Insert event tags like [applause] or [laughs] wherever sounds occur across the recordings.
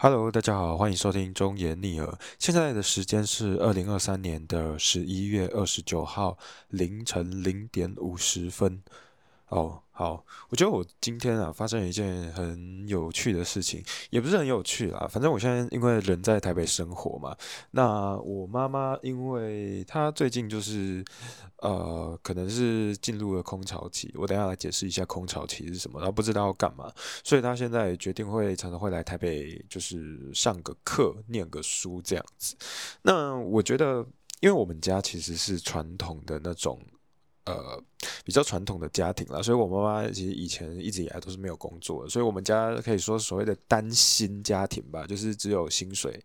Hello，大家好，欢迎收听中言逆耳。现在的时间是二零二三年的十一月二十九号凌晨零点五十分。哦，好，我觉得我今天啊发生一件很有趣的事情，也不是很有趣啦，反正我现在因为人在台北生活嘛，那我妈妈因为她最近就是呃可能是进入了空巢期，我等下来解释一下空巢期是什么，然后不知道要干嘛，所以她现在决定会常常会来台北，就是上个课、念个书这样子。那我觉得，因为我们家其实是传统的那种。呃，比较传统的家庭了，所以我妈妈其实以前一直以来都是没有工作的，所以我们家可以说所谓的单薪家庭吧，就是只有薪水。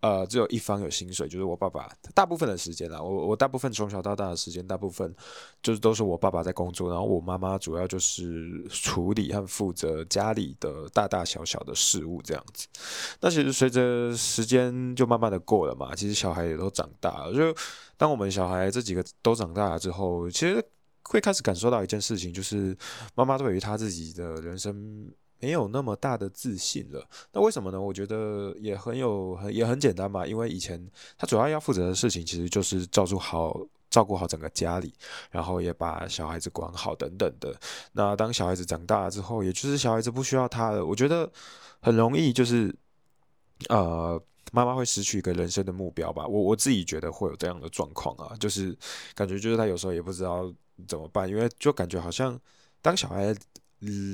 呃，只有一方有薪水，就是我爸爸。大部分的时间啦，我我大部分从小到大的时间，大部分就是都是我爸爸在工作，然后我妈妈主要就是处理和负责家里的大大小小的事务这样子。那其实随着时间就慢慢的过了嘛，其实小孩也都长大了。就当我们小孩这几个都长大了之后，其实会开始感受到一件事情，就是妈妈对于她自己的人生。没有那么大的自信了，那为什么呢？我觉得也很有很，也很简单嘛。因为以前她主要要负责的事情，其实就是照顾好、照顾好整个家里，然后也把小孩子管好等等的。那当小孩子长大了之后，也就是小孩子不需要她了。我觉得很容易就是，呃，妈妈会失去一个人生的目标吧。我我自己觉得会有这样的状况啊，就是感觉就是她有时候也不知道怎么办，因为就感觉好像当小孩。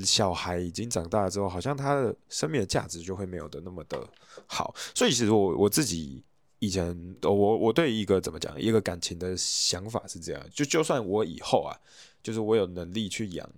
小孩已经长大了之后，好像他的生命的价值就会没有的那么的好。所以其实我我自己以前，我我对一个怎么讲，一个感情的想法是这样：就就算我以后啊，就是我有能力去养。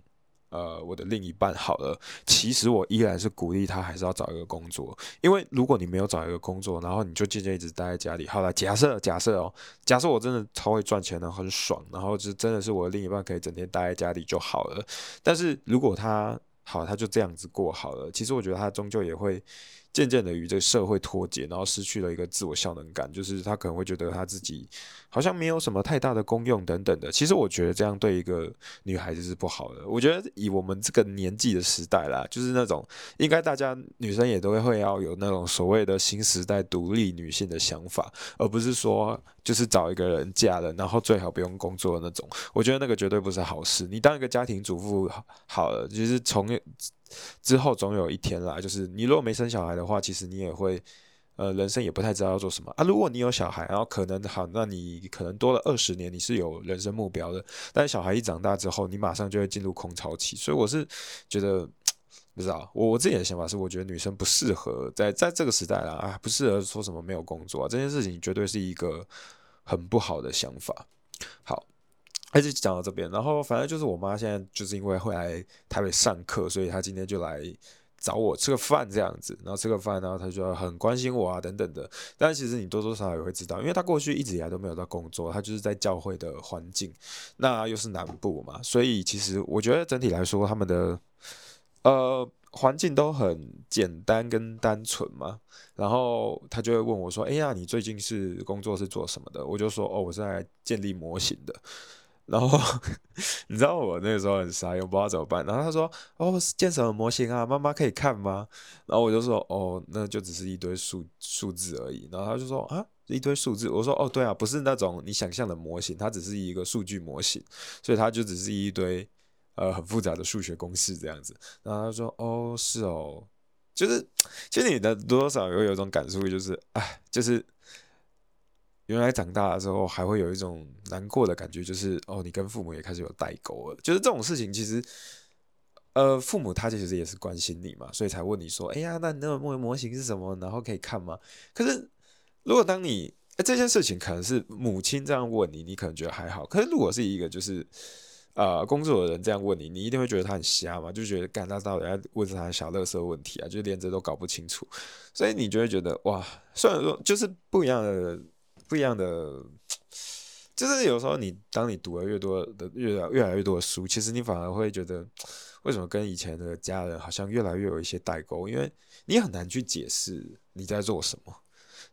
呃，我的另一半好了，其实我依然是鼓励他还是要找一个工作，因为如果你没有找一个工作，然后你就渐渐一直待在家里，好了，假设假设哦，假设我真的超会赚钱的，很爽，然后就真的是我的另一半可以整天待在家里就好了。但是如果他好，他就这样子过好了，其实我觉得他终究也会。渐渐的与这个社会脱节，然后失去了一个自我效能感，就是他可能会觉得他自己好像没有什么太大的功用等等的。其实我觉得这样对一个女孩子是不好的。我觉得以我们这个年纪的时代啦，就是那种应该大家女生也都会要有那种所谓的新时代独立女性的想法，而不是说就是找一个人嫁了，然后最好不用工作的那种。我觉得那个绝对不是好事。你当一个家庭主妇好了，就是从。之后总有一天啦，就是你如果没生小孩的话，其实你也会，呃，人生也不太知道要做什么啊。如果你有小孩，然后可能好，那你可能多了二十年，你是有人生目标的。但是小孩一长大之后，你马上就会进入空巢期。所以我是觉得，不知道我我自己的想法是，我觉得女生不适合在在这个时代啦啊，不适合说什么没有工作啊，这件事情绝对是一个很不好的想法。好。还是讲到这边，然后反正就是我妈现在就是因为会来台北上课，所以她今天就来找我吃个饭这样子，然后吃个饭，然后她就很关心我啊等等的。但其实你多多少少也会知道，因为她过去一直以来都没有在工作，她就是在教会的环境，那又是南部嘛，所以其实我觉得整体来说他们的呃环境都很简单跟单纯嘛。然后她就会问我说：“哎呀，你最近是工作是做什么的？”我就说：“哦，我是在建立模型的。”然后 [laughs] 你知道我那个时候很傻，又不知道怎么办。然后他说：“哦，建什么模型啊？妈妈可以看吗？”然后我就说：“哦，那就只是一堆数数字而已。”然后他就说：“啊，一堆数字。”我说：“哦，对啊，不是那种你想象的模型，它只是一个数据模型，所以它就只是一堆呃很复杂的数学公式这样子。”然后他说：“哦，是哦，就是 [tsk] 其实你的多多少少会有一种感触，就是哎，就是。”原来长大了之后还会有一种难过的感觉，就是哦，你跟父母也开始有代沟了。就是这种事情，其实，呃，父母他其实也是关心你嘛，所以才问你说，哎呀，那你那个模型是什么？然后可以看吗？可是，如果当你这件事情可能是母亲这样问你，你可能觉得还好。可是如果是一个就是呃工作的人这样问你，你一定会觉得他很瞎嘛，就觉得干他到底要问他小乐色问题啊，就连这都搞不清楚。所以你就会觉得哇，虽然说就是不一样的。不一样的，就是有时候你当你读了越多的越越来越多的书，其实你反而会觉得，为什么跟以前的家人好像越来越有一些代沟？因为你很难去解释你在做什么。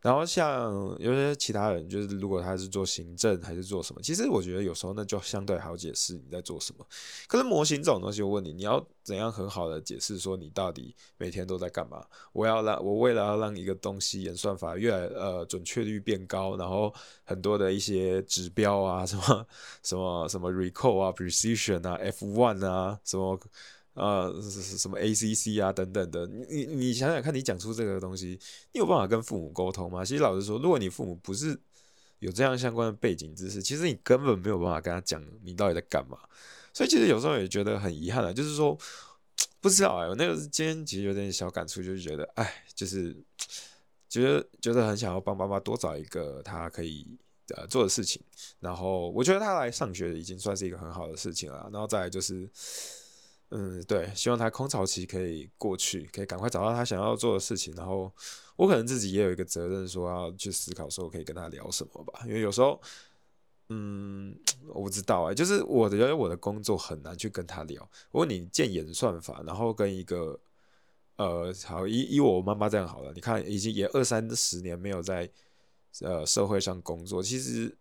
然后像有些其他人，就是如果他是做行政还是做什么，其实我觉得有时候那就相对好解释你在做什么。可是模型这种东西，我问你，你要怎样很好的解释说你到底每天都在干嘛？我要让我为了要让一个东西演算法越来呃准确率变高，然后很多的一些指标啊，什么什么什么 recall 啊，precision 啊，f one 啊，什么。呃，什么 ACC 啊等等的，你你想想看，你讲出这个东西，你有办法跟父母沟通吗？其实老实说，如果你父母不是有这样相关的背景知识，其实你根本没有办法跟他讲你到底在干嘛。所以其实有时候也觉得很遗憾啊，就是说不知道哎，我那个今天其实有点小感触，就是觉得哎，就是觉得觉得很想要帮爸妈多找一个他可以呃做的事情。然后我觉得他来上学已经算是一个很好的事情了。然后再就是。嗯，对，希望他空巢期可以过去，可以赶快找到他想要做的事情。然后我可能自己也有一个责任，说要去思考，说可以跟他聊什么吧。因为有时候，嗯，我不知道哎，就是我的，因为我的工作很难去跟他聊。如果你建演算法，然后跟一个，呃，好，以以我妈妈这样好了，你看已经也二三十年没有在呃社会上工作，其实。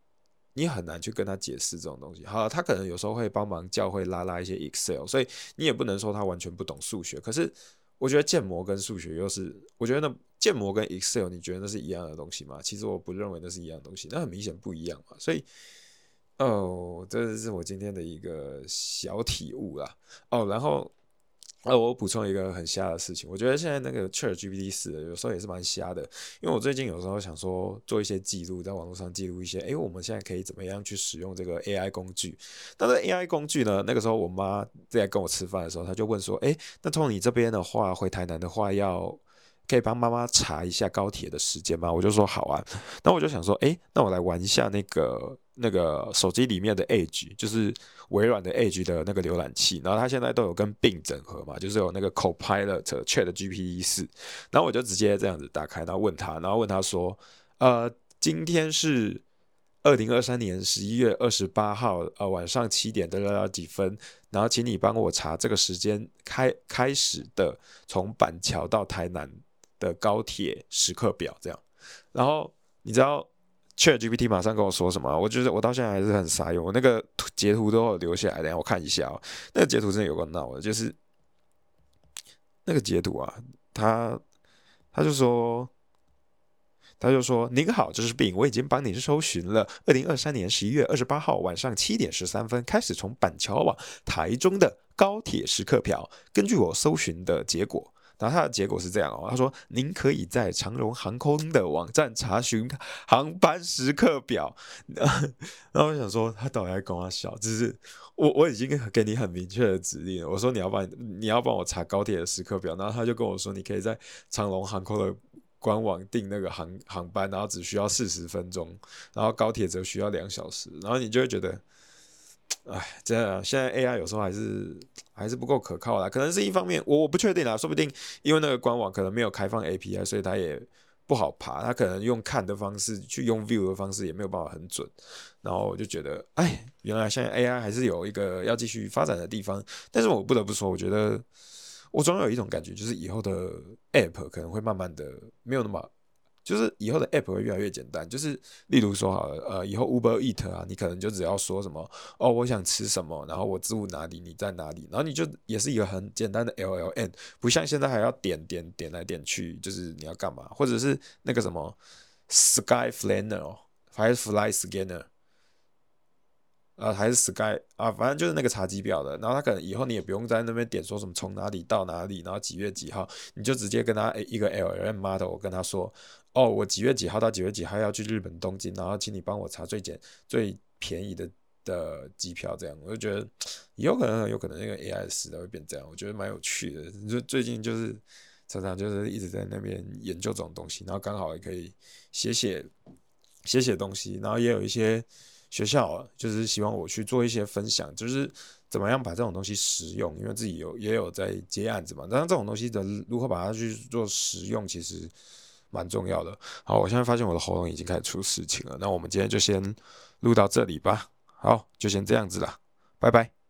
你很难去跟他解释这种东西。好，他可能有时候会帮忙教会拉拉一些 Excel，所以你也不能说他完全不懂数学。可是我觉得建模跟数学又是，我觉得那建模跟 Excel，你觉得那是一样的东西吗？其实我不认为那是一样东西，那很明显不一样嘛。所以，哦，这是我今天的一个小体悟啦。哦，然后。呃，我补充一个很瞎的事情，我觉得现在那个 Chat GPT 四有时候也是蛮瞎的，因为我最近有时候想说做一些记录，在网络上记录一些，诶，我们现在可以怎么样去使用这个 AI 工具？但是 AI 工具呢，那个时候我妈在跟我吃饭的时候，她就问说，诶，那从你这边的话，回台南的话要。可以帮妈妈查一下高铁的时间吗？我就说好啊。[laughs] 那我就想说，哎，那我来玩一下那个那个手机里面的 Edge，就是微软的 Edge 的那个浏览器。然后它现在都有跟并整合嘛，就是有那个 Copilot Chat GPT 四。然后我就直接这样子打开，然后问他，然后问他说，呃，今天是二零二三年十一月二十八号，呃，晚上七点的几分？然后请你帮我查这个时间开开始的，从板桥到台南。的高铁时刻表这样，然后你知道 Chat GPT 马上跟我说什么？我觉得我到现在还是很傻用，我那个截图都有留下来，等下我看一下哦。那个截图真的有个闹的，就是那个截图啊，他他就说，他就说您好，这是病，我已经帮您搜寻了。二零二三年十一月二十八号晚上七点十三分开始从板桥往台中的高铁时刻表，根据我搜寻的结果。然后他的结果是这样哦，他说：“您可以在长荣航空的网站查询航班时刻表。”然后我想说，他倒来跟我笑，就是我我已经给你很明确的指令了，我说你要帮你要帮我查高铁的时刻表，然后他就跟我说，你可以在长荣航空的官网订那个航航班，然后只需要四十分钟，然后高铁则需要两小时，然后你就会觉得。哎，真的，现在 AI 有时候还是还是不够可靠啦。可能是一方面，我我不确定啦，说不定因为那个官网可能没有开放 API，所以它也不好爬。它可能用看的方式去用 view 的方式也没有办法很准。然后我就觉得，哎，原来现在 AI 还是有一个要继续发展的地方。但是我不得不说，我觉得我总有一种感觉，就是以后的 App 可能会慢慢的没有那么。就是以后的 app 会越来越简单，就是例如说好，呃，以后 Uber Eat 啊，你可能就只要说什么哦，我想吃什么，然后我住哪里，你在哪里，然后你就也是一个很简单的 LLM，不像现在还要点点点来点去，就是你要干嘛，或者是那个什么 Sky Planner 哦还是 Fly Scanner。啊，还是 Sky 啊，反正就是那个查机表的。然后他可能以后你也不用在那边点说什么从哪里到哪里，然后几月几号，你就直接跟他一个 LLM model 跟他说，哦，我几月几号到几月几号要去日本东京，然后请你帮我查最简最便宜的的机票，这样我就觉得有可能有可能那个 AI 时代会变这样，我觉得蛮有趣的。就最近就是常常就是一直在那边研究这种东西，然后刚好也可以写写写写东西，然后也有一些。学校就是希望我去做一些分享，就是怎么样把这种东西实用，因为自己有也有在接案子嘛。但是这种东西的如何把它去做实用，其实蛮重要的。好，我现在发现我的喉咙已经开始出事情了，那我们今天就先录到这里吧。好，就先这样子了，拜拜。